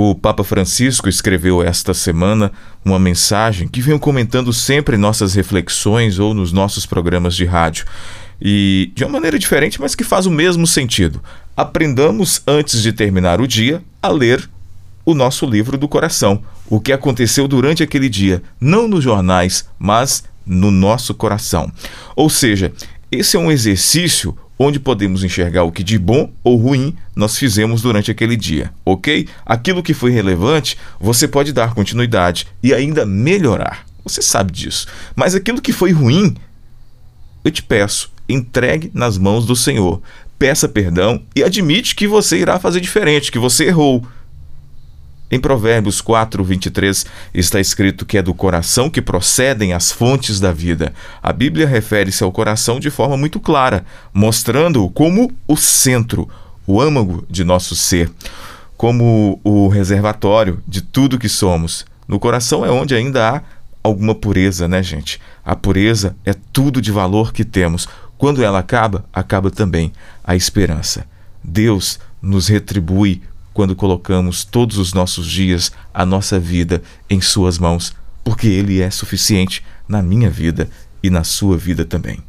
O Papa Francisco escreveu esta semana uma mensagem que venho comentando sempre em nossas reflexões ou nos nossos programas de rádio. E de uma maneira diferente, mas que faz o mesmo sentido. Aprendamos antes de terminar o dia a ler o nosso livro do coração, o que aconteceu durante aquele dia, não nos jornais, mas no nosso coração. Ou seja, esse é um exercício onde podemos enxergar o que de bom ou ruim nós fizemos durante aquele dia, ok? Aquilo que foi relevante, você pode dar continuidade e ainda melhorar. Você sabe disso. Mas aquilo que foi ruim, eu te peço, entregue nas mãos do Senhor. Peça perdão e admite que você irá fazer diferente, que você errou. Em Provérbios 4, 23 está escrito que é do coração que procedem as fontes da vida. A Bíblia refere-se ao coração de forma muito clara, mostrando-o como o centro, o âmago de nosso ser, como o reservatório de tudo que somos. No coração é onde ainda há alguma pureza, né, gente? A pureza é tudo de valor que temos. Quando ela acaba, acaba também a esperança. Deus nos retribui quando colocamos todos os nossos dias, a nossa vida em Suas mãos, porque Ele é suficiente na minha vida e na sua vida também.